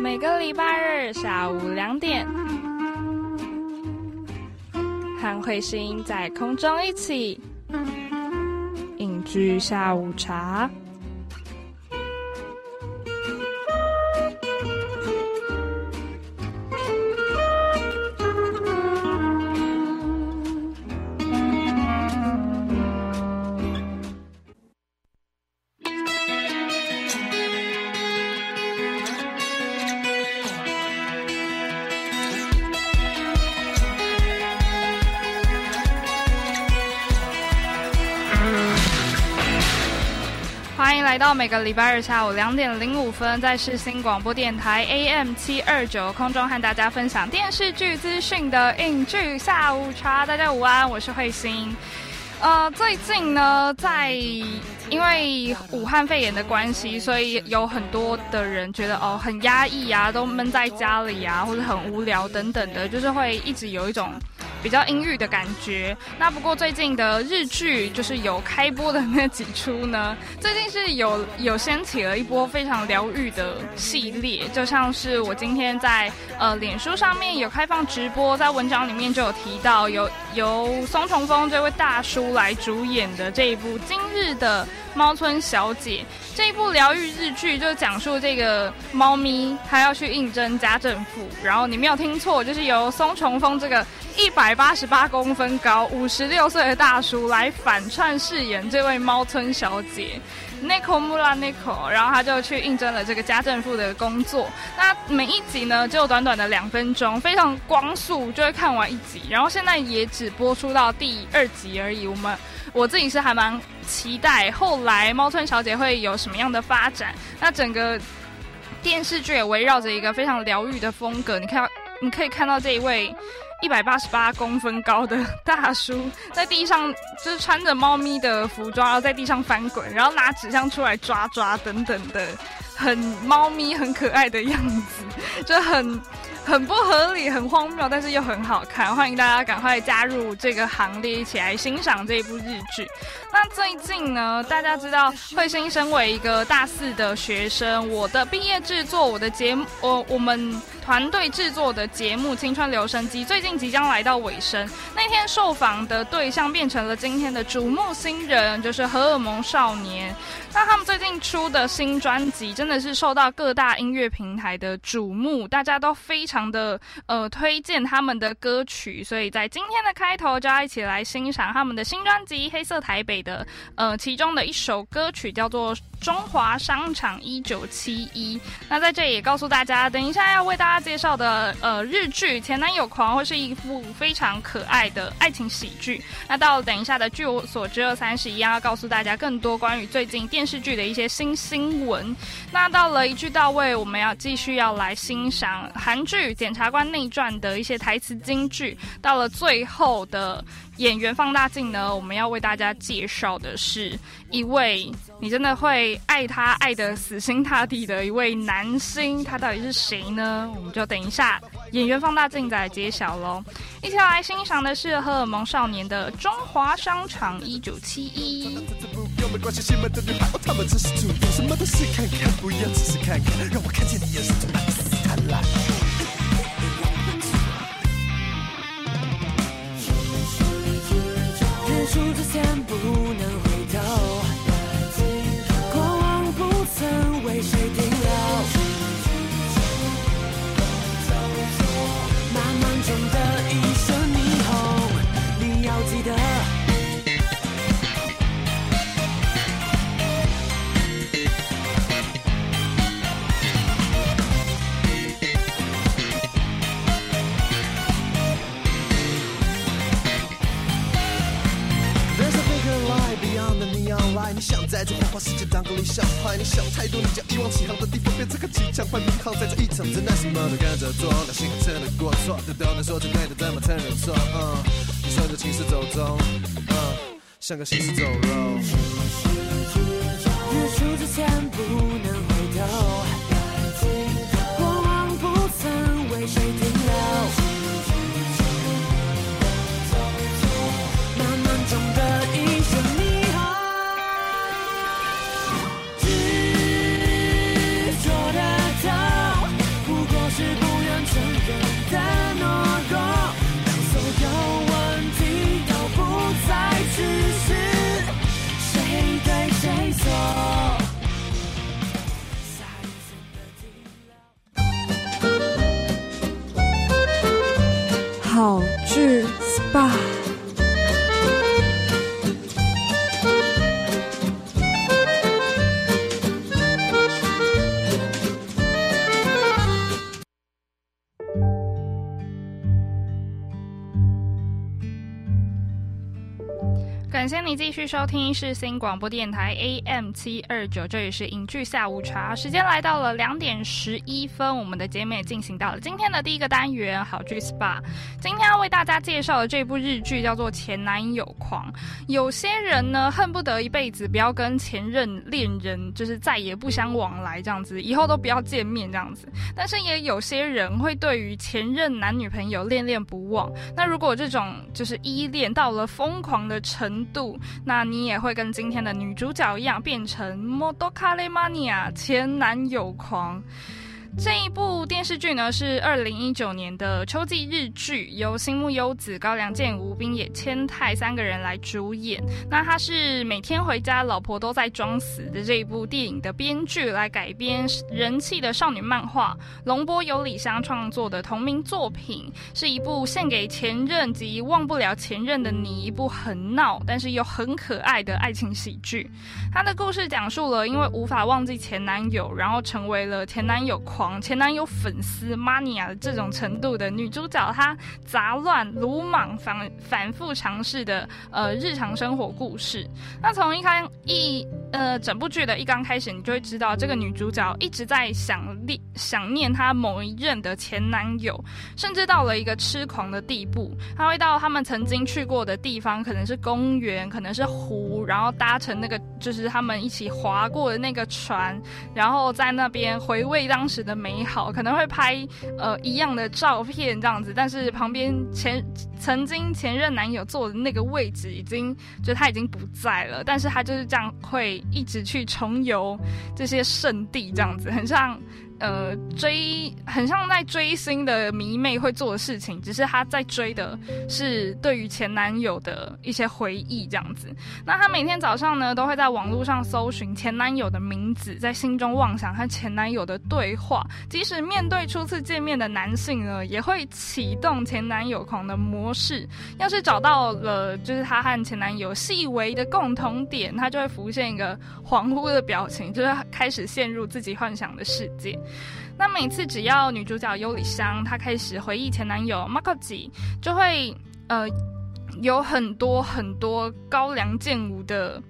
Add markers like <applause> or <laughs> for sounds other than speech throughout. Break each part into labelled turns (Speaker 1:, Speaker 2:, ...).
Speaker 1: 每个礼拜日下午两点，和彗星在空中一起饮居下午茶。到每个礼拜日下午两点零五分，在世新广播电台 AM 七二九空中和大家分享电视剧资讯的影剧下午茶。大家午安，我是慧心。呃，最近呢，在因为武汉肺炎的关系，所以有很多的人觉得哦很压抑啊，都闷在家里啊，或者很无聊等等的，就是会一直有一种。比较阴郁的感觉。那不过最近的日剧就是有开播的那几出呢，<laughs> 最近是有有掀起了一波非常疗愈的系列，就像是我今天在呃脸书上面有开放直播，在文章里面就有提到，由由松重丰这位大叔来主演的这一部《今日的猫村小姐》这一部疗愈日剧，就讲述这个猫咪它要去应征家政妇，然后你没有听错，就是由松重丰这个。一百八十八公分高、五十六岁的大叔来反串饰演这位猫村小姐，Nico Mura Nico，然后他就去应征了这个家政妇的工作。那每一集呢，只有短短的两分钟，非常光速就会看完一集。然后现在也只播出到第二集而已。我们我自己是还蛮期待后来猫村小姐会有什么样的发展。那整个电视剧也围绕着一个非常疗愈的风格。你看，你可以看到这一位。一百八十八公分高的大叔在地上，就是穿着猫咪的服装，然后在地上翻滚，然后拿纸箱出来抓抓等等的，很猫咪很可爱的样子，就很。很不合理，很荒谬，但是又很好看。欢迎大家赶快加入这个行列，一起来欣赏这一部日剧。那最近呢，大家知道慧心身为一个大四的学生，我的毕业制作，我的节目，我我们团队制作的节目《青春留声机》最近即将来到尾声。那天受访的对象变成了今天的瞩目新人，就是荷尔蒙少年。那他们最近出的新专辑真的是受到各大音乐平台的瞩目，大家都非常的呃推荐他们的歌曲，所以在今天的开头就要一起来欣赏他们的新专辑《黑色台北》的呃其中的一首歌曲，叫做。中华商场一九七一，那在这里也告诉大家，等一下要为大家介绍的呃日剧《前男友狂》会是一部非常可爱的爱情喜剧。那到了等一下的据我所知二三十一要告诉大家更多关于最近电视剧的一些新新闻。那到了一句到位，我们要继续要来欣赏韩剧《检察官内传》的一些台词金句。到了最后的。演员放大镜呢？我们要为大家介绍的是一位你真的会爱他爱的死心塌地的一位男星，他到底是谁呢？我们就等一下演员放大镜再来揭晓喽。一起来欣赏的是荷尔蒙少年的《中华商场一九七一》。
Speaker 2: 出之前不出之前不能回头，过往不曾为谁停留，你想在这花花世界当个理想派？你想太多，你将一往情航的地方变成个机场，换民航在这一场灾难，什么都跟着做，那心真的过错，都能说成对的，怎么承认错？嗯，你顺着情势走中，嗯，像个行尸走肉。日出之前不能回头，
Speaker 1: 继续收听世新广播电台 AM 七二九，这里是影剧下午茶，时间来到了两点十一分，我们的节目也进行到了今天的第一个单元好剧 SPA。今天要为大家介绍的这部日剧叫做《前男友狂》。有些人呢，恨不得一辈子不要跟前任恋人，就是再也不相往来这样子，以后都不要见面这样子。但是也有些人会对于前任男女朋友恋恋不忘。那如果这种就是依恋到了疯狂的程度，那你也会跟今天的女主角一样，变成 Modokale Mania 前男友狂。这一部电视剧呢是二零一九年的秋季日剧，由新木优子、高良健吾、冰野千太三个人来主演。那他是每天回家老婆都在装死的这一部电影的编剧来改编人气的少女漫画，龙波有里香创作的同名作品，是一部献给前任及忘不了前任的你一部很闹但是又很可爱的爱情喜剧。他的故事讲述了因为无法忘记前男友，然后成为了前男友前男友粉丝 mania 这种程度的女主角，她杂乱、鲁莽、反反复尝试的呃日常生活故事。那从一开一呃整部剧的一刚开始，你就会知道这个女主角一直在想念想念她某一任的前男友，甚至到了一个痴狂的地步。她会到他们曾经去过的地方，可能是公园，可能是湖，然后搭乘那个就是他们一起划过的那个船，然后在那边回味当时的。美好可能会拍呃一样的照片这样子，但是旁边前曾经前任男友坐的那个位置已经就他已经不在了，但是他就是这样会一直去重游这些圣地这样子，很像。呃，追很像在追星的迷妹会做的事情，只是她在追的是对于前男友的一些回忆这样子。那她每天早上呢，都会在网络上搜寻前男友的名字，在心中妄想和前男友的对话。即使面对初次见面的男性呢，也会启动前男友狂的模式。要是找到了就是她和前男友细微的共同点，她就会浮现一个恍惚的表情，就是开始陷入自己幻想的世界。那每次只要女主角尤里香她开始回忆前男友 Makoji，就会呃有很多很多高梁健吾的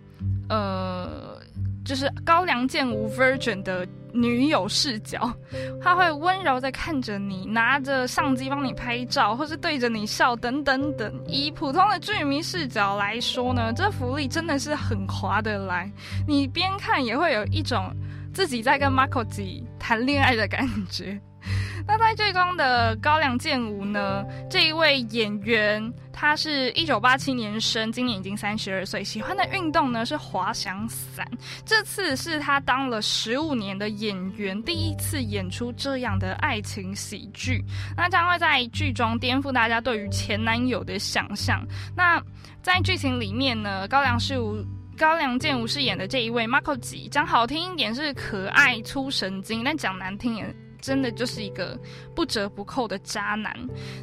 Speaker 1: 呃，就是高梁健吾 Virgin 的女友视角，他会温柔的看着你，拿着相机帮你拍照，或是对着你笑等等等。以普通的剧迷视角来说呢，这福利真的是很划得来，你边看也会有一种。自己在跟 Marco 吉谈恋爱的感觉。<laughs> 那在剧中的高粱健吾呢？这一位演员，他是一九八七年生，今年已经三十二岁。喜欢的运动呢是滑翔伞。这次是他当了十五年的演员，第一次演出这样的爱情喜剧。那将会在剧中颠覆大家对于前男友的想象。那在剧情里面呢，高粱是无。高良健吾饰演的这一位 Marco 吉，讲好听一点是可爱粗神经，但讲难听点，真的就是一个不折不扣的渣男。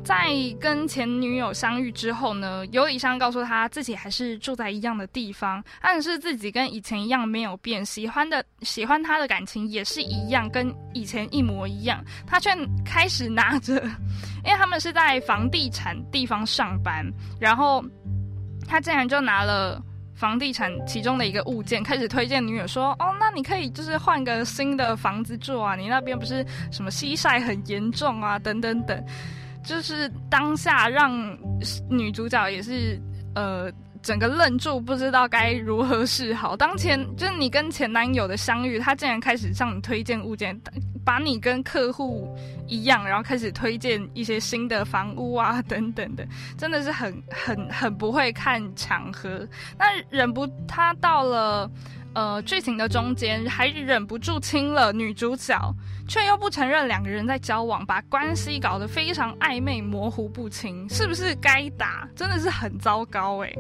Speaker 1: 在跟前女友相遇之后呢，尤里香告诉他自己还是住在一样的地方，暗示自己跟以前一样没有变，喜欢的喜欢他的感情也是一样，跟以前一模一样。他却开始拿着，因为他们是在房地产地方上班，然后他竟然就拿了。房地产其中的一个物件，开始推荐女友说：“哦，那你可以就是换个新的房子住啊，你那边不是什么西晒很严重啊，等等等。”就是当下让女主角也是呃整个愣住，不知道该如何是好。当前就是你跟前男友的相遇，他竟然开始向你推荐物件。把你跟客户一样，然后开始推荐一些新的房屋啊，等等的，真的是很很很不会看场合。那忍不，他到了呃剧情的中间，还忍不住亲了女主角，却又不承认两个人在交往，把关系搞得非常暧昧、模糊不清，是不是该打？真的是很糟糕诶。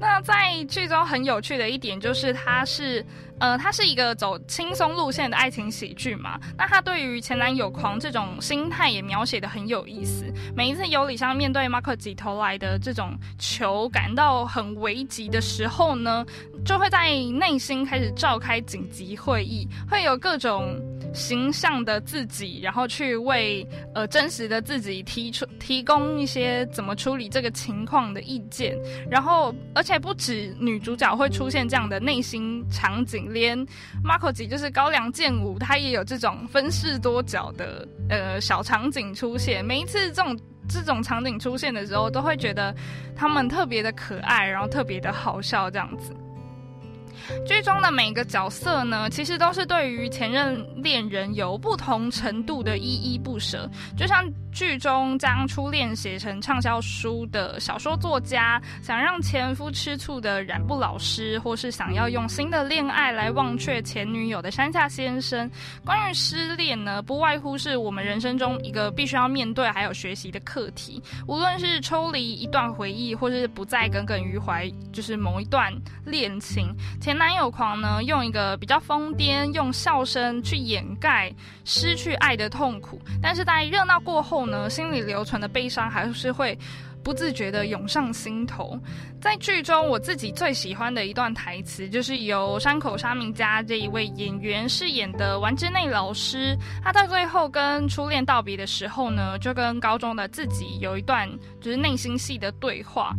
Speaker 1: 那在剧中很有趣的一点就是，他是，呃，他是一个走轻松路线的爱情喜剧嘛。那他对于前男友狂这种心态也描写的很有意思。每一次尤里香面对马克挤投来的这种球感到很危急的时候呢，就会在内心开始召开紧急会议，会有各种。形象的自己，然后去为呃真实的自己提出提供一些怎么处理这个情况的意见，然后而且不止女主角会出现这样的内心场景，连 Marco 吉就是高粱健武，他也有这种分饰多角的呃小场景出现。每一次这种这种场景出现的时候，都会觉得他们特别的可爱，然后特别的好笑这样子。剧中的每个角色呢，其实都是对于前任恋人有不同程度的依依不舍，就像。剧中将初恋写成畅销书的小说作家，想让前夫吃醋的染布老师，或是想要用新的恋爱来忘却前女友的山下先生。关于失恋呢，不外乎是我们人生中一个必须要面对还有学习的课题。无论是抽离一段回忆，或是不再耿耿于怀，就是某一段恋情。前男友狂呢，用一个比较疯癫，用笑声去掩盖失去爱的痛苦，但是在热闹过后。呢，心里留存的悲伤还是会不自觉的涌上心头。在剧中，我自己最喜欢的一段台词，就是由山口沙明加这一位演员饰演的丸之内老师。他在最后跟初恋道别的时候呢，就跟高中的自己有一段就是内心戏的对话。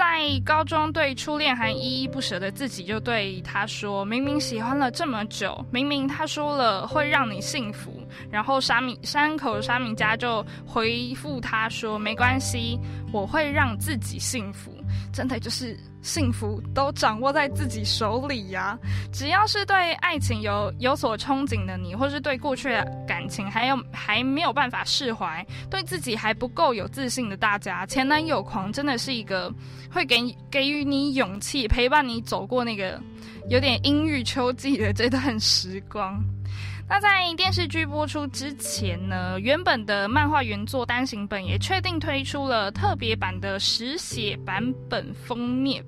Speaker 1: 在高中对初恋还依依不舍的自己，就对他说：“明明喜欢了这么久，明明他说了会让你幸福。”然后沙米山口沙米家就回复他说：“没关系，我会让自己幸福。”真的就是幸福都掌握在自己手里呀！只要是对爱情有有所憧憬的你，或是对过去的感情还有还没有办法释怀，对自己还不够有自信的大家，前男友狂真的是一个会给给予你勇气，陪伴你走过那个有点阴郁秋季的这段时光。那在电视剧播出之前呢，原本的漫画原作单行本也确定推出了特别版的实写版本封面，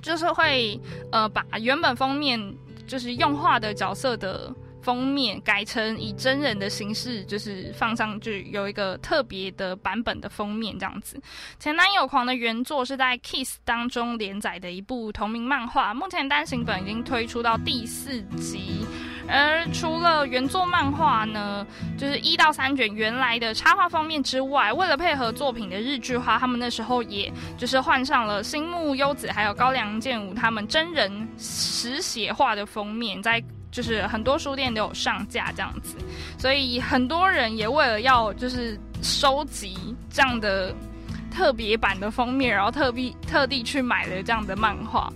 Speaker 1: 就是会呃把原本封面就是用画的角色的。封面改成以真人的形式，就是放上去有一个特别的版本的封面这样子。前男友狂的原作是在 Kiss 当中连载的一部同名漫画，目前单行本已经推出到第四集。而除了原作漫画呢，就是一到三卷原来的插画封面之外，为了配合作品的日剧化，他们那时候也就是换上了新木优子还有高良健武他们真人实写画的封面，在。就是很多书店都有上架这样子，所以很多人也为了要就是收集这样的特别版的封面，然后特地特地去买了这样的漫画。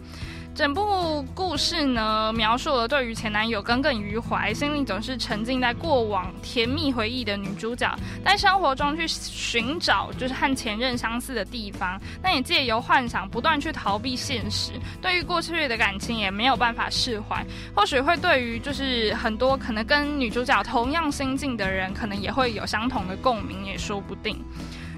Speaker 1: 整部故事呢，描述了对于前男友耿耿于怀，心里总是沉浸在过往甜蜜回忆的女主角，在生活中去寻找就是和前任相似的地方，那也借由幻想不断去逃避现实，对于过去的感情也没有办法释怀，或许会对于就是很多可能跟女主角同样心境的人，可能也会有相同的共鸣，也说不定。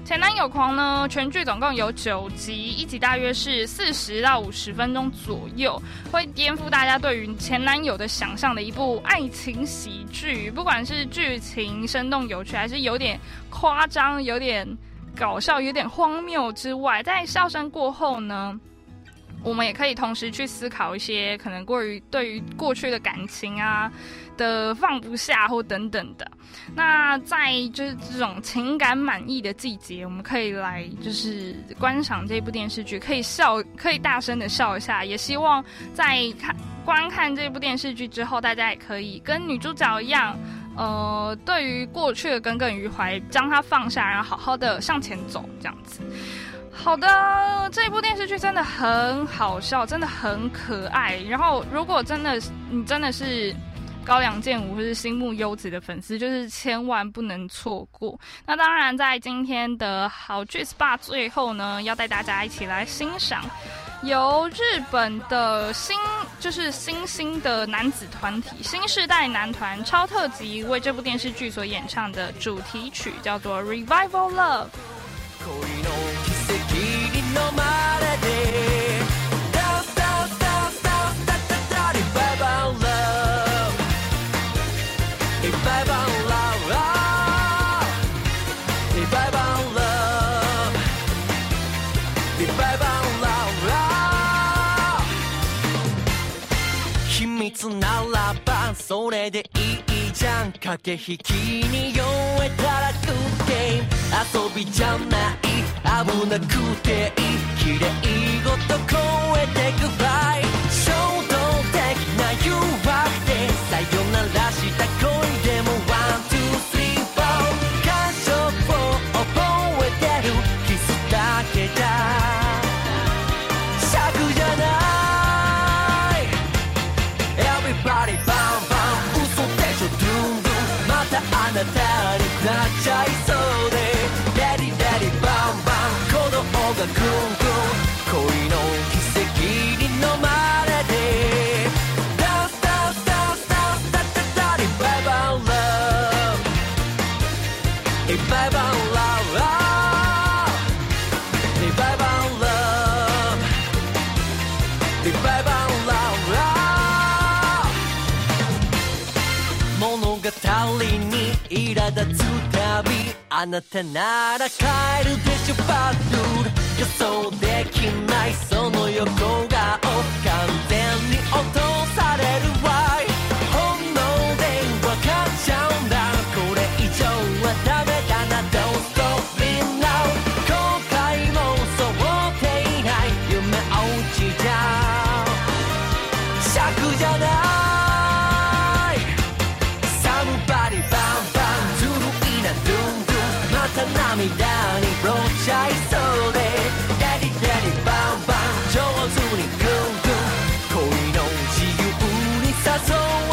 Speaker 1: 前男友狂呢，全剧总共有九集，一集大约是四十到五十分钟左右，会颠覆大家对于前男友的想象的一部爱情喜剧。不管是剧情生动有趣，还是有点夸张、有点搞笑、有点荒谬之外，在笑声过后呢？我们也可以同时去思考一些可能过于对于过去的感情啊的放不下或等等的。那在就是这种情感满意的季节，我们可以来就是观赏这部电视剧，可以笑，可以大声的笑一下。也希望在看观看这部电视剧之后，大家也可以跟女主角一样，呃，对于过去的耿耿于怀，将它放下，然后好好的向前走，这样子。好的，这一部电视剧真的很好笑，真的很可爱。然后，如果真的你真的是高梁健武或是新木优子的粉丝，就是千万不能错过。那当然，在今天的好剧 SPA 最后呢，要带大家一起来欣赏由日本的新就是新兴的男子团体新时代男团超特级为这部电视剧所演唱的主题曲，叫做《Revival Love》。
Speaker 2: Bye-bye. つならばそれでいいじゃん駆け引きに酔えたらグッゲーム遊びじゃない危なくていい綺麗ごと超えてくファイ衝動的な誘惑でさよならした声あなたなら帰るでしょバッドル。予想できない。その横顔。完全に落とすにブローチャバン上手にグングン。恋の自由に誘わ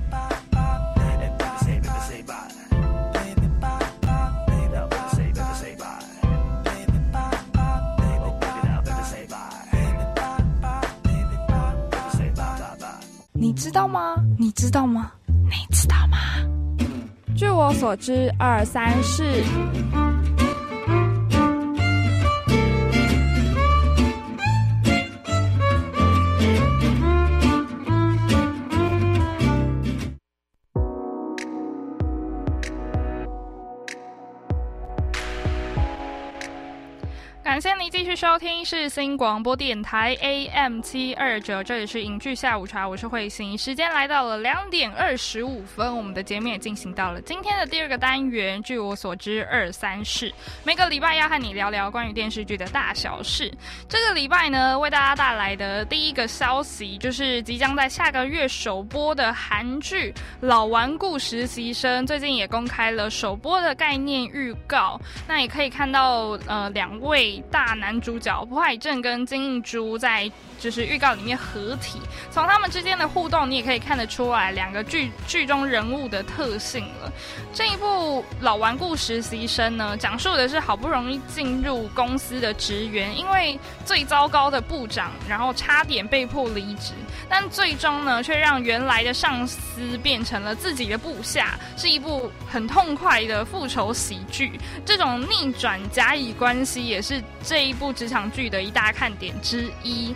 Speaker 1: 知道吗？你知道吗？据我所知，二、三、四。收听是新广播电台 AM 七二九，这里是影剧下午茶，我是慧心。时间来到了两点二十五分，我们的节目也进行到了今天的第二个单元。据我所知，二三事每个礼拜要和你聊聊关于电视剧的大小事。这个礼拜呢，为大家带来的第一个消息就是即将在下个月首播的韩剧《老顽固实习生》，最近也公开了首播的概念预告。那也可以看到，呃，两位。大男主角朴海镇跟金英珠在就是预告里面合体，从他们之间的互动，你也可以看得出来两个剧剧中人物的特性了。这一部老顽固实习生呢，讲述的是好不容易进入公司的职员，因为最糟糕的部长，然后差点被迫离职，但最终呢，却让原来的上司变成了自己的部下，是一部很痛快的复仇喜剧。这种逆转甲乙关系也是。这一部职场剧的一大看点之一，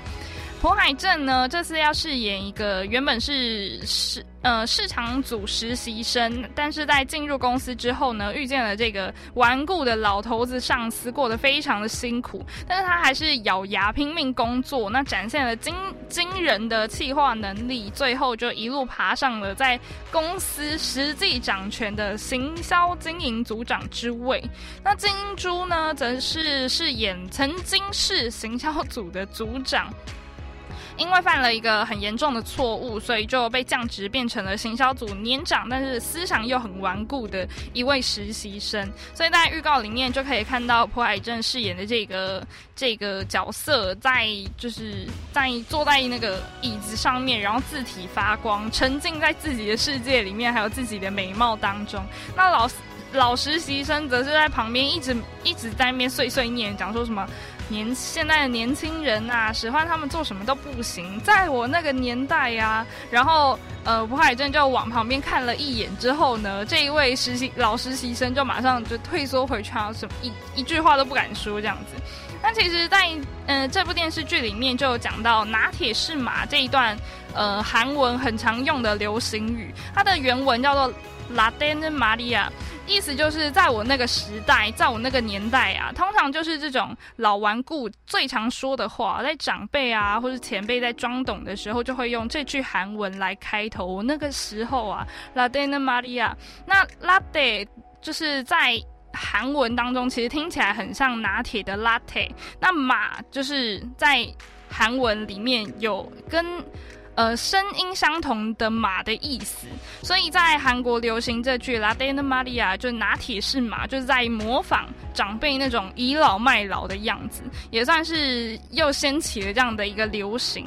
Speaker 1: 朴海镇呢，这次要饰演一个原本是市呃市场组实习生，但是在进入公司之后呢，遇见了这个顽固的老头子上司，过得非常的辛苦，但是他还是咬牙拼命工作，那展现了惊惊人的企划能力，最后就一路爬上了在公司实际掌权的行销经营组长之位。那金珠呢，则是饰演曾经是行销组的组长。因为犯了一个很严重的错误，所以就被降职，变成了行销组年长但是思想又很顽固的一位实习生。所以在预告里面就可以看到朴海镇饰演的这个这个角色，在就是在坐在那个椅子上面，然后字体发光，沉浸在自己的世界里面，还有自己的美貌当中。那老老实习生则是在旁边一直一直在那边碎碎念，讲说什么。年现在的年轻人呐，使唤他们做什么都不行。在我那个年代呀，然后呃，朴海镇就往旁边看了一眼之后呢，<laughs> 这一位实习老实习生就马上就退缩回去啊，什么一一句话都不敢说这样子。那其实，在呃这部电视剧里面就有讲到“拿铁是马”这一段呃韩文很常用的流行语，它的原文叫做 “La Den Maria”。意思就是在我那个时代，在我那个年代啊，通常就是这种老顽固最常说的话，在长辈啊或者前辈在装懂的时候，就会用这句韩文来开头。我那个时候啊，Latte Maria，那 Latte 就是在韩文当中，其实听起来很像拿铁的 Latte。那马就是在韩文里面有跟。呃，声音相同的马的意思，所以在韩国流行这句 “La de Maria”，就拿铁是马，就是在模仿长辈那种倚老卖老的样子，也算是又掀起了这样的一个流行。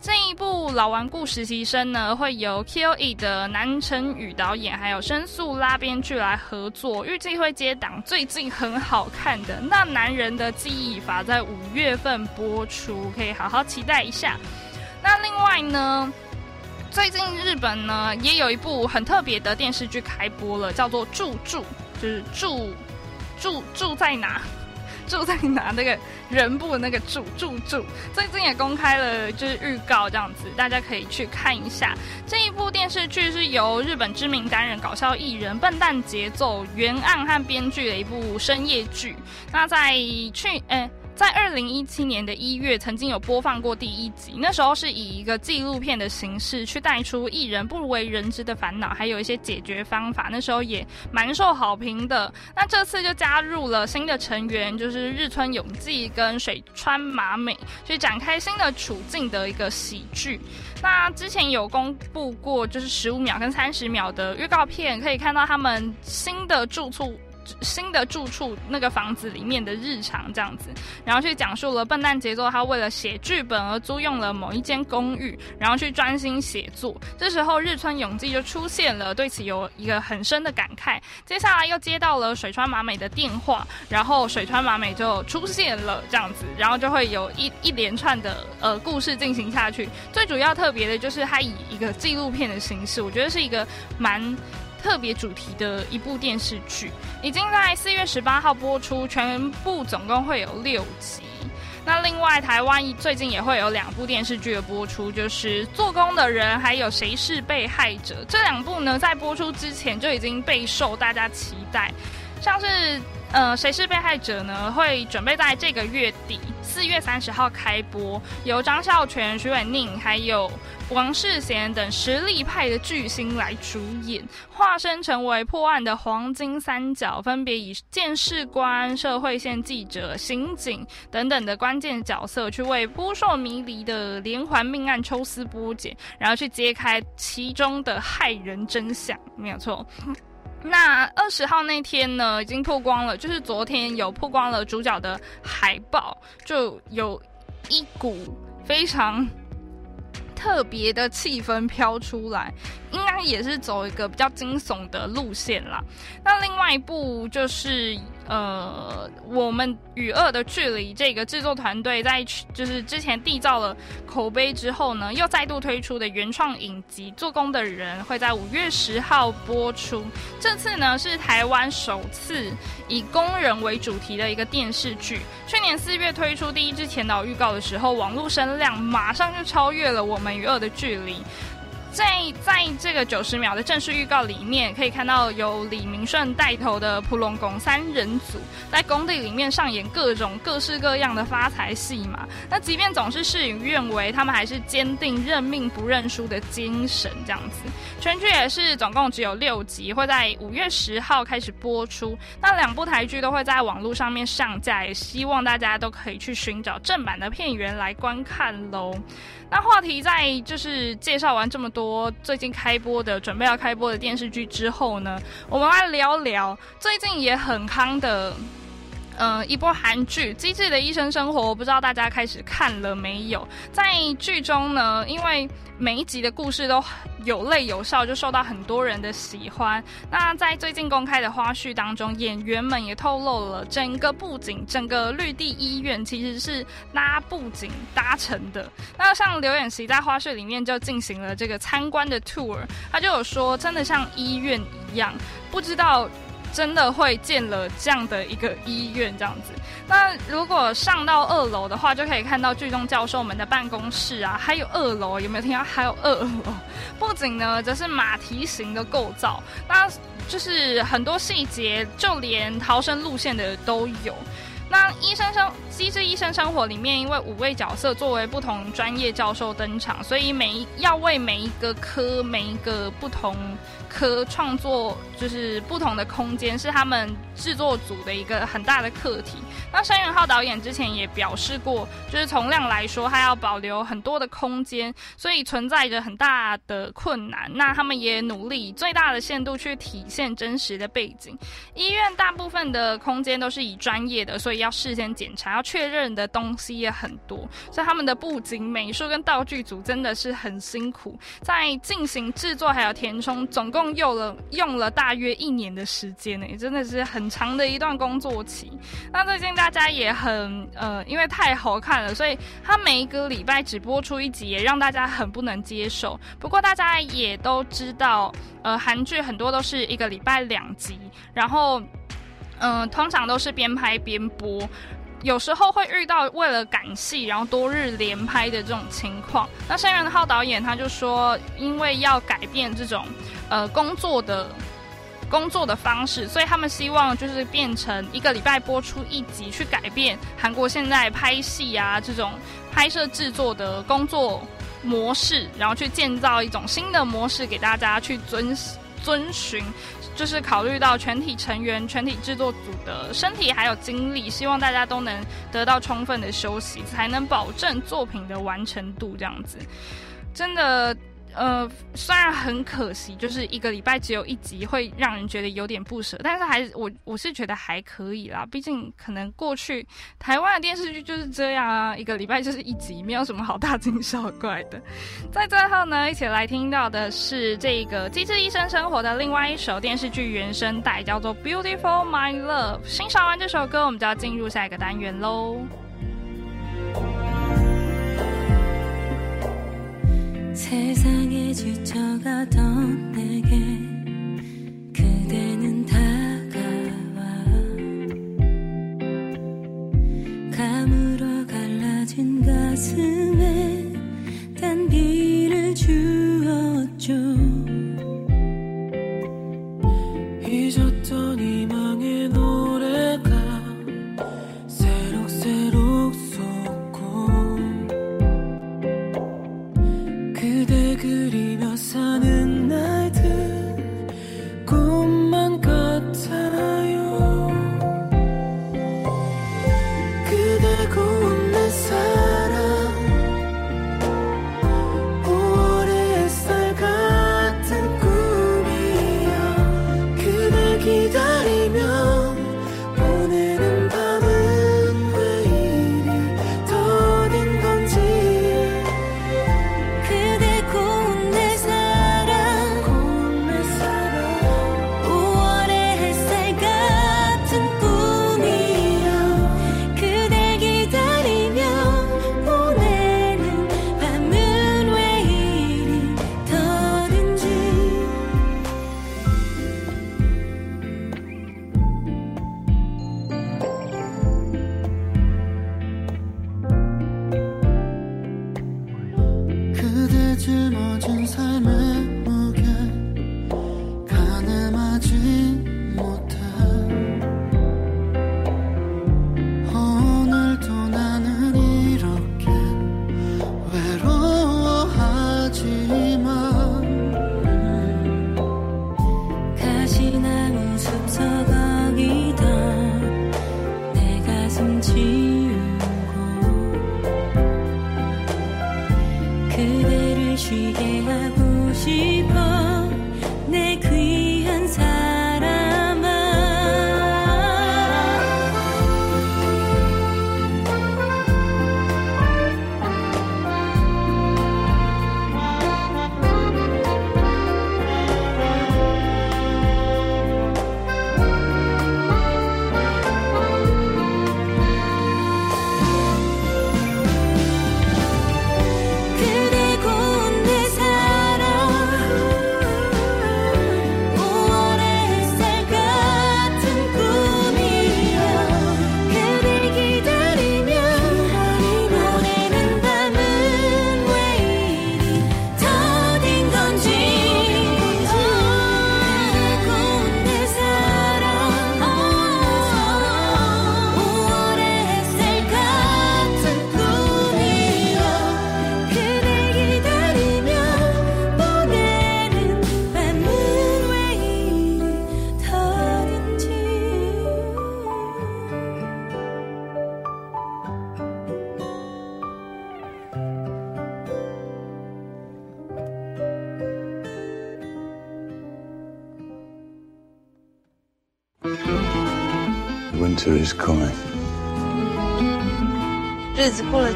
Speaker 1: 这一部《老顽固实习生》呢，会由 K.O.E 的南城宇导演，还有申诉拉编剧来合作，预计会接档最近很好看的《那男人的记忆法》，在五月份播出，可以好好期待一下。那另外呢，最近日本呢也有一部很特别的电视剧开播了，叫做《住住》，就是住住住在哪，<laughs> 住在哪那个人部那个住住住，最近也公开了就是预告这样子，大家可以去看一下。这一部电视剧是由日本知名担任搞笑艺人笨蛋节奏原案和编剧的一部深夜剧。那在去诶。在二零一七年的一月，曾经有播放过第一集。那时候是以一个纪录片的形式去带出艺人不为人知的烦恼，还有一些解决方法。那时候也蛮受好评的。那这次就加入了新的成员，就是日村永纪跟水川麻美，去展开新的处境的一个喜剧。那之前有公布过，就是十五秒跟三十秒的预告片，可以看到他们新的住处。新的住处那个房子里面的日常这样子，然后去讲述了笨蛋节奏他为了写剧本而租用了某一间公寓，然后去专心写作。这时候日村永纪就出现了，对此有一个很深的感慨。接下来又接到了水川麻美的电话，然后水川麻美就出现了这样子，然后就会有一一连串的呃故事进行下去。最主要特别的就是它以一个纪录片的形式，我觉得是一个蛮。特别主题的一部电视剧，已经在四月十八号播出，全部总共会有六集。那另外，台湾最近也会有两部电视剧的播出，就是《做工的人》还有《谁是被害者》这两部呢，在播出之前就已经备受大家期待。像是呃谁是被害者呢？会准备在这个月底四月三十号开播，由张孝全、徐伟宁还有王世贤等实力派的巨星来主演，化身成为破案的黄金三角，分别以监视官、社会线记者、刑警等等的关键角色，去为扑朔迷离的连环命案抽丝剥茧，然后去揭开其中的骇人真相。没有错。<laughs> 那二十号那天呢，已经曝光了，就是昨天有曝光了主角的海报，就有一股非常特别的气氛飘出来，应该也是走一个比较惊悚的路线啦。那另外一部就是呃，我们与恶的距离这个制作团队在就是之前缔造了口碑之后呢，又再度推出的原创影集《做工的人》会在五月十号播出。这次呢是台湾首次以工人为主题的一个电视剧。去年四月推出第一支前导预告的时候，网络声量马上就超越了《我们与恶的距离》。在在这个九十秒的正式预告里面，可以看到由李明顺带头的普龙宫三人组在工地里面上演各种各式各样的发财戏嘛。那即便总是事与愿违，他们还是坚定认命不认输的精神，这样子。全剧也是总共只有六集，会在五月十号开始播出。那两部台剧都会在网络上面上架，也希望大家都可以去寻找正版的片源来观看喽。那话题在就是介绍完这么多最近开播的、准备要开播的电视剧之后呢，我们来聊聊最近也很夯的，呃，一部韩剧《机智的医生生活》，不知道大家开始看了没有？在剧中呢，因为每一集的故事都有泪有笑，就受到很多人的喜欢。那在最近公开的花絮当中，演员们也透露了整个布景，整个绿地医院其实是拉布景搭成的。那像刘演熙在花絮里面就进行了这个参观的 tour，他就有说，真的像医院一样，不知道。真的会建了这样的一个医院这样子。那如果上到二楼的话，就可以看到剧中教授们的办公室啊，还有二楼有没有听到？还有二楼，不仅呢，则是马蹄形的构造，那就是很多细节，就连逃生路线的都有。那医生生机智医生生活里面，因为五位角色作为不同专业教授登场，所以每一要为每一个科每一个不同科创作就是不同的空间，是他们制作组的一个很大的课题。那山元浩导演之前也表示过，就是从量来说，他要保留很多的空间，所以存在着很大的困难。那他们也努力最大的限度去体现真实的背景。医院大部分的空间都是以专业的，所以。要事先检查，要确认的东西也很多，所以他们的布景、美术跟道具组真的是很辛苦，在进行制作还有填充，总共用了用了大约一年的时间呢，真的是很长的一段工作期。那最近大家也很呃，因为太好看了，所以他每一个礼拜只播出一集，也让大家很不能接受。不过大家也都知道，呃，韩剧很多都是一个礼拜两集，然后。嗯，通常都是边拍边播，有时候会遇到为了赶戏，然后多日连拍的这种情况。那申元浩导演他就说，因为要改变这种呃工作的工作的方式，所以他们希望就是变成一个礼拜播出一集，去改变韩国现在拍戏啊这种拍摄制作的工作模式，然后去建造一种新的模式给大家去遵遵循。就是考虑到全体成员、全体制作组的身体还有精力，希望大家都能得到充分的休息，才能保证作品的完成度。这样子，真的。呃，虽然很可惜，就是一个礼拜只有一集，会让人觉得有点不舍。但是还是我我是觉得还可以啦，毕竟可能过去台湾的电视剧就是这样啊，一个礼拜就是一集，没有什么好大惊小怪的。在最后呢，一起来听到的是这个《机智医生生活》的另外一首电视剧原声带，叫做《Beautiful My Love》。欣赏完这首歌，我们就要进入下一个单元喽。
Speaker 3: 세상에 지쳐가던 내게 그대는 다가와. 감으로 갈라진 가슴에 단비를 주었죠
Speaker 4: 사는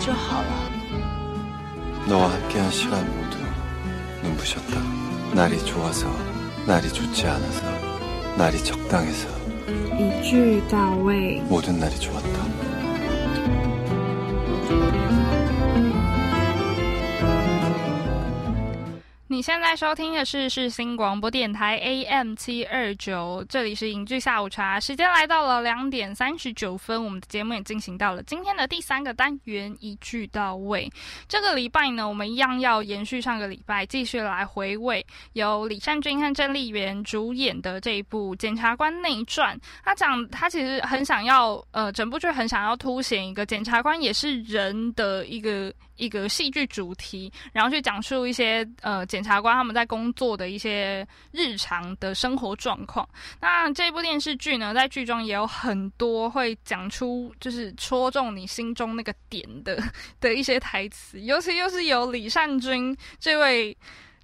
Speaker 5: 就好。
Speaker 1: 现在收听的是世新广播电台 AM 七二九，这里是影剧下午茶，时间来到了两点三十九分，我们的节目也进行到了今天的第三个单元，一句到位。这个礼拜呢，我们一样要延续上个礼拜，继续来回味由李善均和郑丽媛主演的这一部《检察官内传》。他讲，他其实很想要，呃，整部剧很想要凸显一个检察官也是人的一个一个戏剧主题，然后去讲述一些呃检察官他们在工作的一些日常的生活状况。那这部电视剧呢，在剧中也有很多会讲出就是戳中你心中那个点的 <laughs> 的一些台词，尤其又是由李善均这位。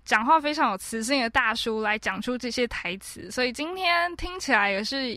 Speaker 1: 讲话非常有磁性的大叔来讲出这些台词，所以今天听起来也是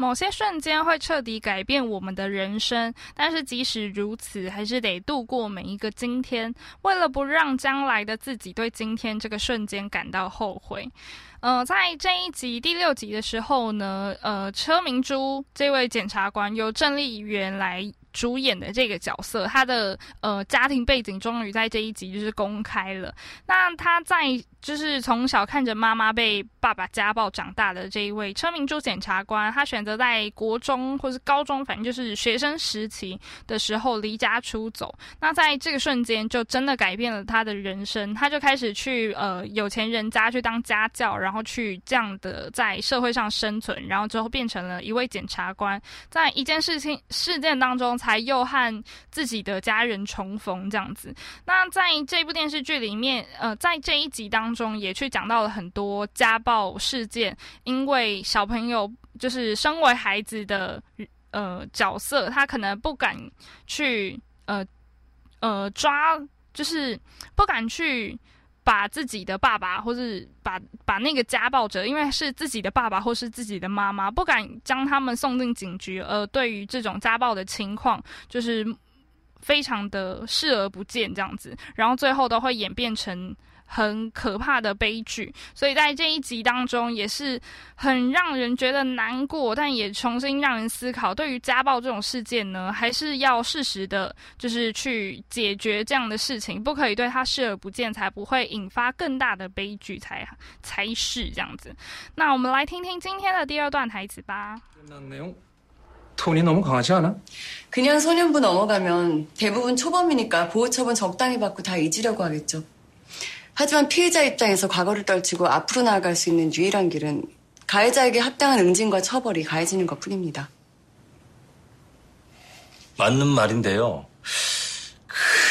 Speaker 1: 某些瞬间会彻底改变我们的人生，但是即使如此，还是得度过每一个今天。为了不让将来的自己对今天这个瞬间感到后悔，呃，在这一集第六集的时候呢，呃，车明珠这位检察官由郑丽媛来主演的这个角色，他的呃家庭背景终于在这一集就是公开了。那他在就是从小看着妈妈被爸爸家暴长大的这一位车明珠检察官，他选择在国中或是高中，反正就是学生时期的时候离家出走。那在这个瞬间，就真的改变了他的人生。他就开始去呃有钱人家去当家教，然后去这样的在社会上生存，然后之后变成了一位检察官。在一件事情事件当中，才又和自己的家人重逢这样子。那在这部电视剧里面，呃，在这一集当中也去讲到了很多家暴事件，因为小朋友就是身为孩子的呃角色，他可能不敢去呃呃抓，就是不敢去。把自己的爸爸，或是把把那个家暴者，因为是自己的爸爸或是自己的妈妈，不敢将他们送进警局，而对于这种家暴的情况，就是非常的视而不见这样子，然后最后都会演变成很可怕的悲剧，所以在这一集当中也是很让人觉得难过，但也重新让人思考，对于家暴这种事件呢，还是要适时的，就是去解决这样的事情，不可以对他视而不见，才不会引发更大的悲剧，才才是这样子。那我们来听听今天的第二段台词吧。
Speaker 6: 끝난 내용 톤이 너무 강하지 않아?
Speaker 7: 그냥 소년부 넘어가면 대부분 초범이니까 보호처분 적당히 받고 다 잊으려고 하겠죠. 하지만 피해자 입장에서 과거를 떨치고 앞으로 나아갈 수 있는 유일한 길은 가해자에게 합당한 응징과 처벌이 가해지는 것 뿐입니다.
Speaker 8: 맞는 말인데요.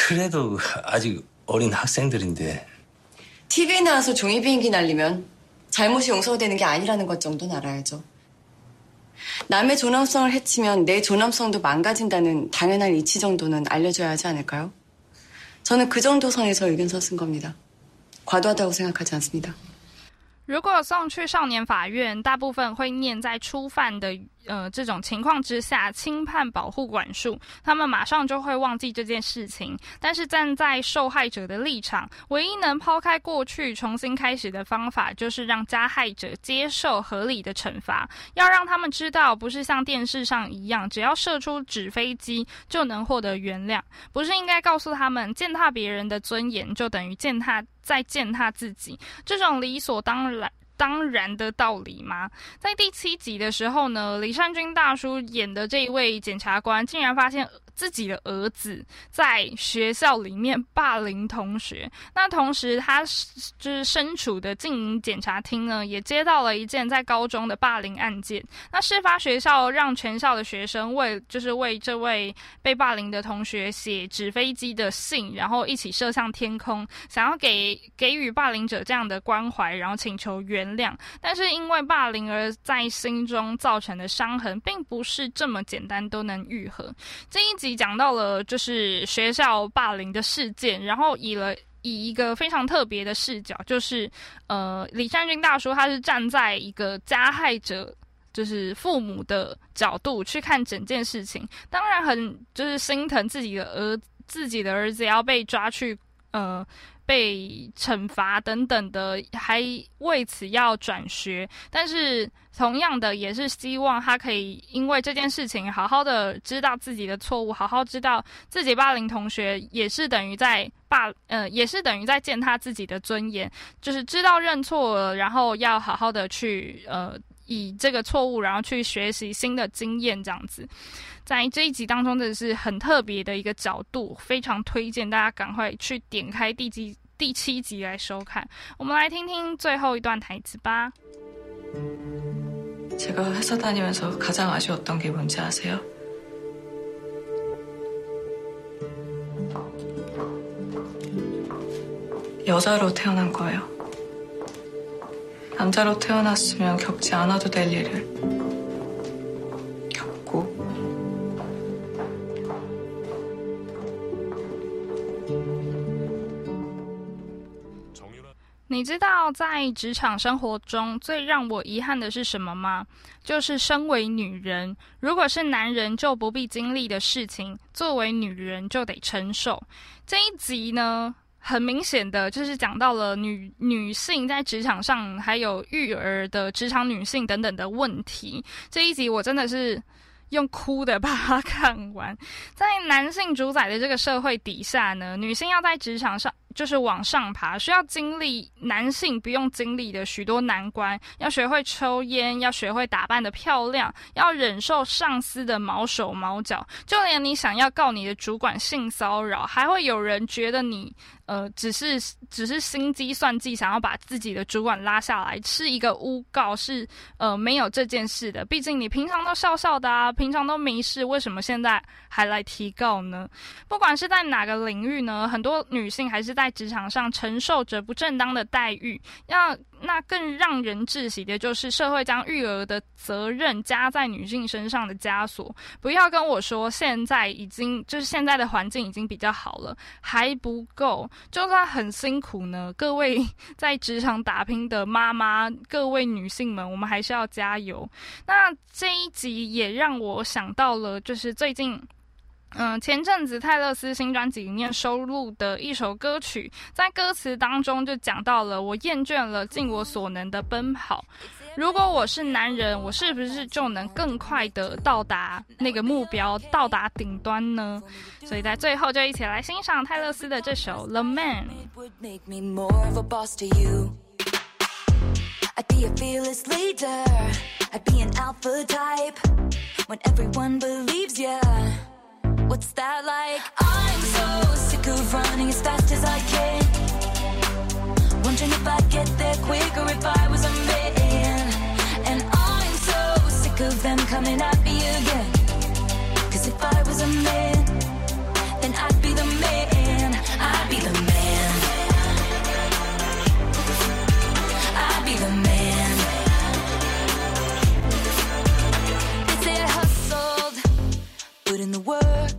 Speaker 8: 그래도 아직 어린 학생들인데
Speaker 7: TV에 나와서 종이 비행기 날리면 잘못이 용서되는 게 아니라는 것 정도는 알아야죠. 남의 존엄성을 해치면 내 존엄성도 망가진다는 당연한 이치 정도는 알려줘야 하지 않을까요? 저는 그 정도 선에서 의견서 쓴 겁니다. 과도하다고 생각하지 않습니다.
Speaker 1: 如果送去少年法院，大部分会念在初犯的 呃这种情况之下轻判保护管束，他们马上就会忘记这件事情。但是站在受害者的立场，唯一能抛开过去重新开始的方法，就是让加害者接受合理的惩罚，要让他们知道，不是像电视上一样，只要射出纸飞机就能获得原谅，不是应该告诉他们，践踏别人的尊严就等于践踏在践踏自己，这种理所当然。当然的道理吗？在第七集的时候呢，李善均大叔演的这一位检察官，竟然发现自己的儿子在学校里面霸凌同学。那同时，他就是身处的静营检察厅呢，也接到了一件在高中的霸凌案件。那事发学校让全校的学生为就是为这位被霸凌的同学写纸飞机的信，然后一起射向天空，想要给给予霸凌者这样的关怀，然后请求原谅。但是因为霸凌而在心中造成的伤痕，并不是这么简单都能愈合。这一集讲到了就是学校霸凌的事件，然后以了。以一个非常特别的视角，就是呃，李善均大叔他是站在一个加害者，就是父母的角度去看整件事情，当然很就是心疼自己的儿自己的儿子要被抓去呃被惩罚等等的，还为此要转学，但是同样的也是希望他可以因为这件事情好好的知道自己的错误，好好知道自己霸凌同学也是等于在霸呃也是等于在践踏自己的尊严，就是知道认错了，然后要好好的去呃以这个错误，然后去学习新的经验，这样子。在这一集当中，真的是很特别的一个角度，非常推荐大家赶快去点开第几第七集来收看。我们来听听最后一段台词吧。
Speaker 7: 제가 회사 다니면서 가장 아쉬웠던 게 뭔지 아세요? 여자로 태어난 거예요. 남자로 태어났으면 겪지 않아도 될 일을
Speaker 1: 你知道在职场生活中最让我遗憾的是什么吗？就是身为女人，如果是男人就不必经历的事情，作为女人就得承受。这一集呢，很明显的就是讲到了女女性在职场上还有育儿的职场女性等等的问题。这一集我真的是。用哭的 <laughs> 把它看完，在男性主宰的这个社会底下呢，女性要在职场上就是往上爬，需要经历男性不用经历的许多难关，要学会抽烟，要学会打扮的漂亮，要忍受上司的毛手毛脚，就连你想要告你的主管性骚扰，还会有人觉得你呃只是只是心机算计，想要把自己的主管拉下来，是一个诬告，是呃没有这件事的。毕竟你平常都笑笑的啊。平常都没事，为什么现在还来提告呢？不管是在哪个领域呢，很多女性还是在职场上承受着不正当的待遇。要那更让人窒息的就是社会将育儿的责任加在女性身上的枷锁。不要跟我说现在已经就是现在的环境已经比较好了，还不够。就算很辛苦呢，各位在职场打拼的妈妈，各位女性们，我们还是要加油。那这一集也让我。我想到了，就是最近嗯，前阵子泰勒斯新专辑里面收录的一首歌曲，在歌词当中就讲到了我厌倦了尽我所能的奔跑。如果我是男人，我是不是就能更快的到达那个目标，到达顶端呢？所以在最后就一起来欣赏泰勒斯的这首《The Man》。
Speaker 3: would make me more of a boss to you. I'd be a fearless leader. I'd be an alpha type. When everyone believes ya. What's that like? I'm so sick of running as fast as I can. Wondering if I'd get there quicker if I was a man. And I'm so sick of them coming at me again. Cause if I was a man, then I'd be the man. I'd be the man. I'd be the man. They say I hustled, put in the work.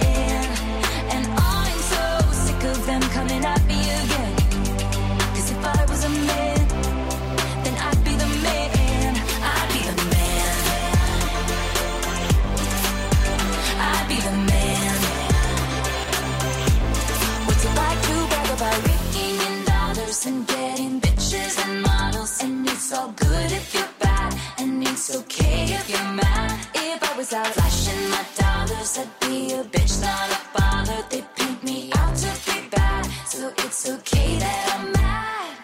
Speaker 3: And getting bitches and models? And it's all good if you're bad, and it's okay if you're mad. If I was out flashing my dollars, I'd be a bitch, not a bother. They paint me out to be bad, so it's okay that I'm mad.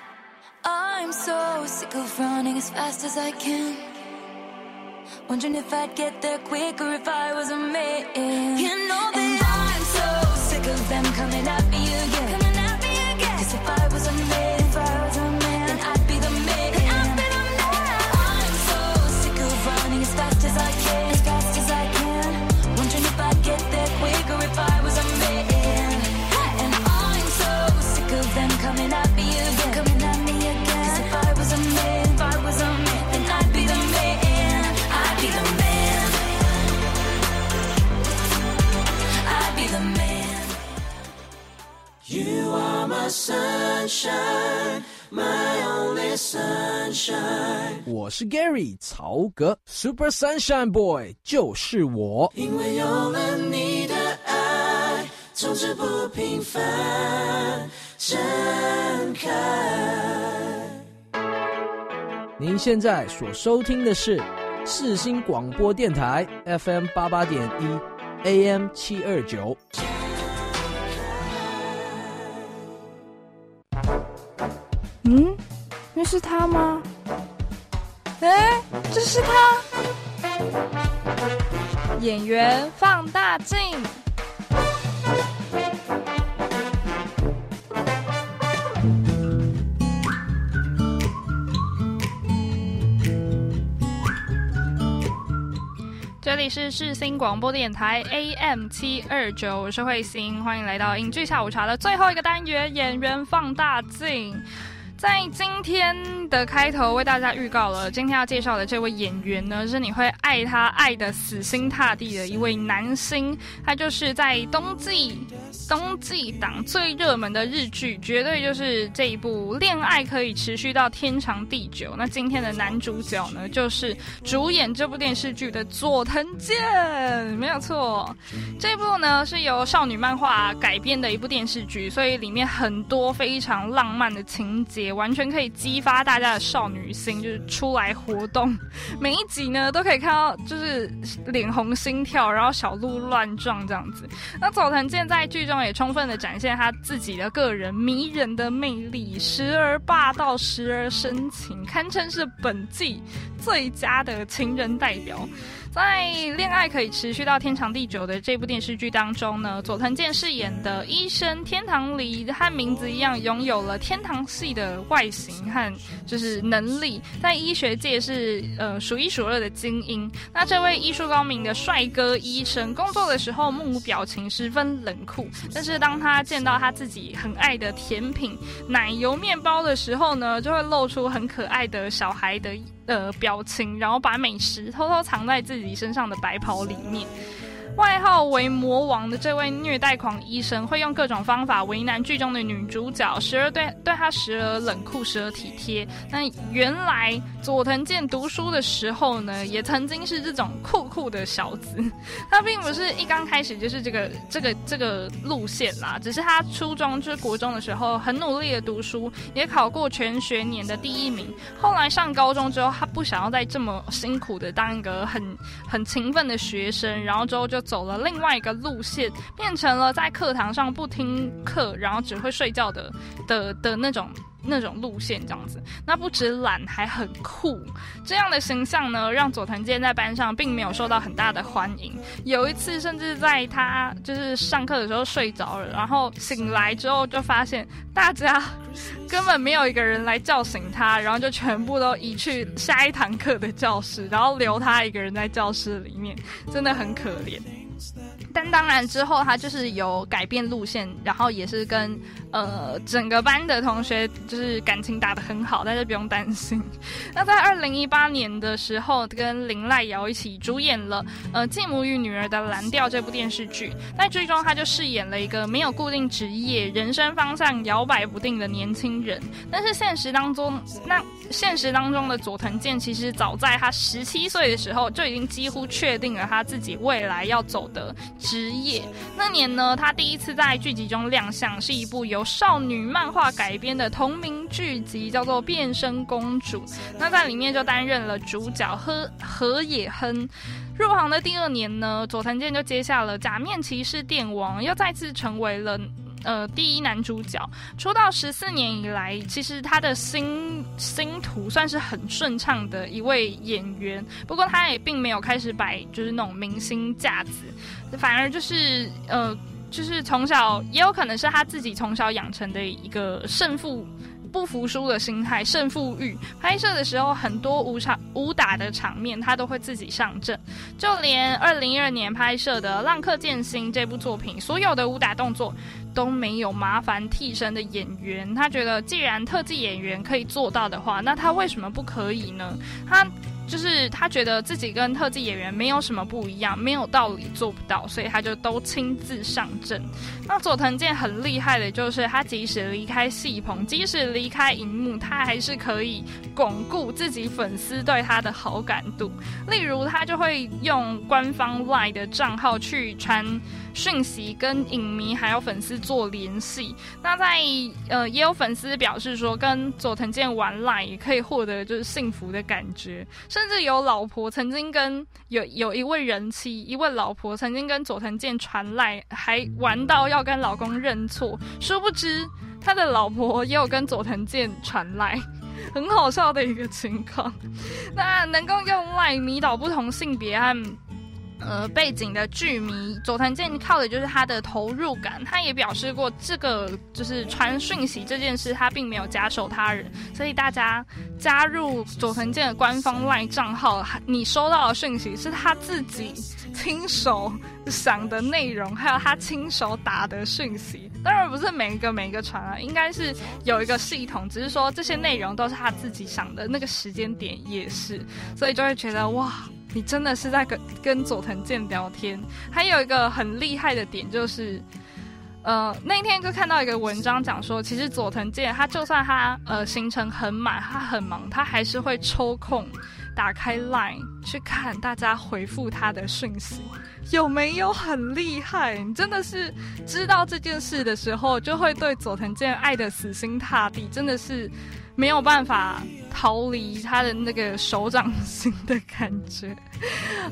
Speaker 3: I'm so sick of running as fast as I can. Wondering if I'd get there quicker if I was a man. You know that I'm so sick of them coming at me again. If I was a man,
Speaker 9: sunshine, my only sunshine.
Speaker 10: 我是 Gary 曹格，Super Sunshine Boy 就是我。
Speaker 9: 因为有了你的爱，从此不平凡，盛开。
Speaker 10: 您现在所收听的是四新广播电台 FM 八八点一，AM 七二九。
Speaker 1: 嗯，那是他吗？哎，这是他！演员放大镜。这里是世新广播电台 AM 七二九，我是慧心，欢迎来到影剧下午茶的最后一个单元——演员放大镜。在今天的开头为大家预告了，今天要介绍的这位演员呢，是你会爱他爱的死心塌地的一位男星，他就是在冬季冬季档最热门的日剧，绝对就是这一部《恋爱可以持续到天长地久》。那今天的男主角呢，就是主演这部电视剧的佐藤健，没有错。这部呢是由少女漫画改编的一部电视剧，所以里面很多非常浪漫的情节，完全可以激发大家的少女心，就是出来活动。每一集呢都可以看到，就是脸红心跳，然后小鹿乱撞这样子。那佐藤健在剧中也充分的展现他自己的个人迷人的魅力，时而霸道，时而深情，堪称是本季最佳的情人代表。在《恋爱可以持续到天长地久》的这部电视剧当中呢，佐藤健饰演的医生天堂里和名字一样，拥有了天堂系的外形和就是能力，在医学界是呃数一数二的精英。那这位医术高明的帅哥医生，工作的时候目无表情，十分冷酷。但是当他见到他自己很爱的甜品奶油面包的时候呢，就会露出很可爱的小孩的呃表情，然后把美食偷偷藏在自己身上的白袍里面。外号为魔王的这位虐待狂医生，会用各种方法为难剧中的女主角，时而对对她时而冷酷，时而体贴。那原来佐藤健读书的时候呢，也曾经是这种酷酷的小子。<laughs> 他并不是一刚开始就是这个这个这个路线啦，只是他初中就是国中的时候很努力的读书，也考过全学年的第一名。后来上高中之后，他不想要再这么辛苦的当一个很很勤奋的学生，然后之后就。走了另外一个路线，变成了在课堂上不听课，然后只会睡觉的的的那种。那种路线这样子，那不止懒还很酷，这样的形象呢，让佐藤健在班上并没有受到很大的欢迎。有一次，甚至在他就是上课的时候睡着了，然后醒来之后就发现大家 <laughs> 根本没有一个人来叫醒他，然后就全部都移去下一堂课的教室，然后留他一个人在教室里面，真的很可怜。但当然之后他就是有改变路线，然后也是跟呃整个班的同学就是感情打得很好，大家不用担心。那在二零一八年的时候，跟林濑遥一起主演了呃《继母与女儿的蓝调》这部电视剧。在剧中，他就饰演了一个没有固定职业、人生方向摇摆不定的年轻人。但是现实当中，那现实当中的佐藤健其实早在他十七岁的时候就已经几乎确定了他自己未来要走的。职业那年呢，他第一次在剧集中亮相，是一部由有少女漫画改编的同名剧集，叫做《变身公主》。那在里面就担任了主角和河野亨。入行的第二年呢，佐藤健就接下了《假面骑士电王》，又再次成为了。呃，第一男主角出道十四年以来，其实他的星星途算是很顺畅的一位演员。不过他也并没有开始摆就是那种明星架子，反而就是呃，就是从小也有可能是他自己从小养成的一个胜负。不服输的心态，胜负欲。拍摄的时候，很多武场武打的场面，他都会自己上阵。就连二零一二年拍摄的《浪客剑心》这部作品，所有的武打动作都没有麻烦替身的演员。他觉得，既然特技演员可以做到的话，那他为什么不可以呢？他。就是他觉得自己跟特技演员没有什么不一样，没有道理做不到，所以他就都亲自上阵。那佐藤健很厉害的就是，他即使离开戏棚，即使离开荧幕，他还是可以巩固自己粉丝对他的好感度。例如，他就会用官方 LINE 的账号去传。讯息跟影迷还有粉丝做联系，那在呃也有粉丝表示说，跟佐藤健玩赖也可以获得就是幸福的感觉，甚至有老婆曾经跟有有一位人妻一位老婆曾经跟佐藤健传赖，还玩到要跟老公认错，殊不知他的老婆也有跟佐藤健传赖，<laughs> 很好笑的一个情况。那能够用赖迷倒不同性别和。呃，背景的剧迷佐藤健靠的就是他的投入感。他也表示过，这个就是传讯息这件事，他并没有假手他人。所以大家加入佐藤健的官方赖账号，你收到的讯息是他自己亲手想的内容，还有他亲手打的讯息。当然不是每一个每一个传啊，应该是有一个系统，只是说这些内容都是他自己想的，那个时间点也是，所以就会觉得哇。你真的是在跟跟佐藤健聊天，还有一个很厉害的点就是，呃，那天就看到一个文章讲说，其实佐藤健他就算他呃行程很满，他很忙，他还是会抽空打开 LINE 去看大家回复他的讯息，有没有很厉害？你真的是知道这件事的时候，就会对佐藤健爱的死心塌地，真的是。没有办法逃离他的那个手掌心的感觉。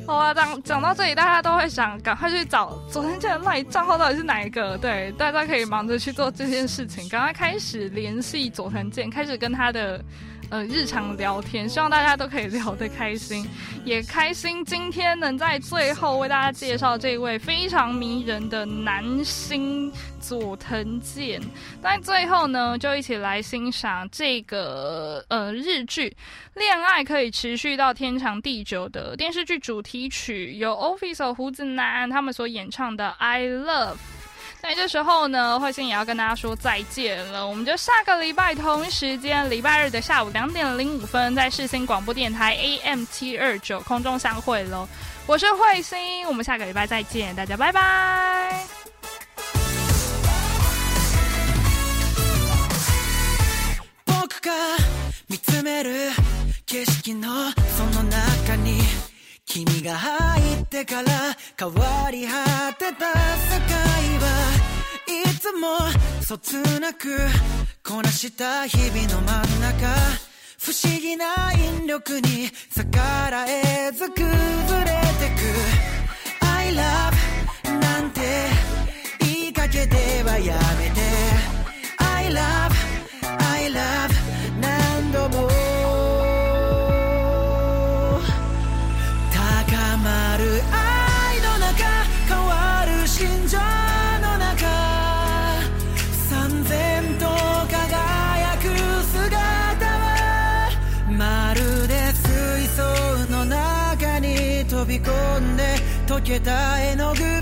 Speaker 1: 好啊，讲讲到这里，大家都会想赶快去找昨天这个赖账号到底是哪一个？对，大家可以忙着去做这件事情，赶快开始联系佐藤健，开始跟他的呃日常聊天，希望大家都可以聊得开心，也开心今天能在最后为大家介绍这位非常迷人的男星佐藤健。在最后呢，就一起来欣赏这个呃日剧《恋爱可以持续到天长地久》的电视剧主题曲，由 Office 胡子男他们所演唱的《I Love》。在这时候呢，慧心也要跟大家说再见了。我们就下个礼拜同一时间，礼拜日的下午两点零五分，在世新广播电台 AM 七二九空中相会喽。我是慧心，我们下个礼拜再见，大家拜拜。
Speaker 2: 僕が見つめる景色のその中に 君が入ってから変わり果てた世界はいつもそつなくこなした日々の真ん中不思議な引力に逆らえず崩れてく I love なんて言いかけてはやめて I love I love 何度もた絵の具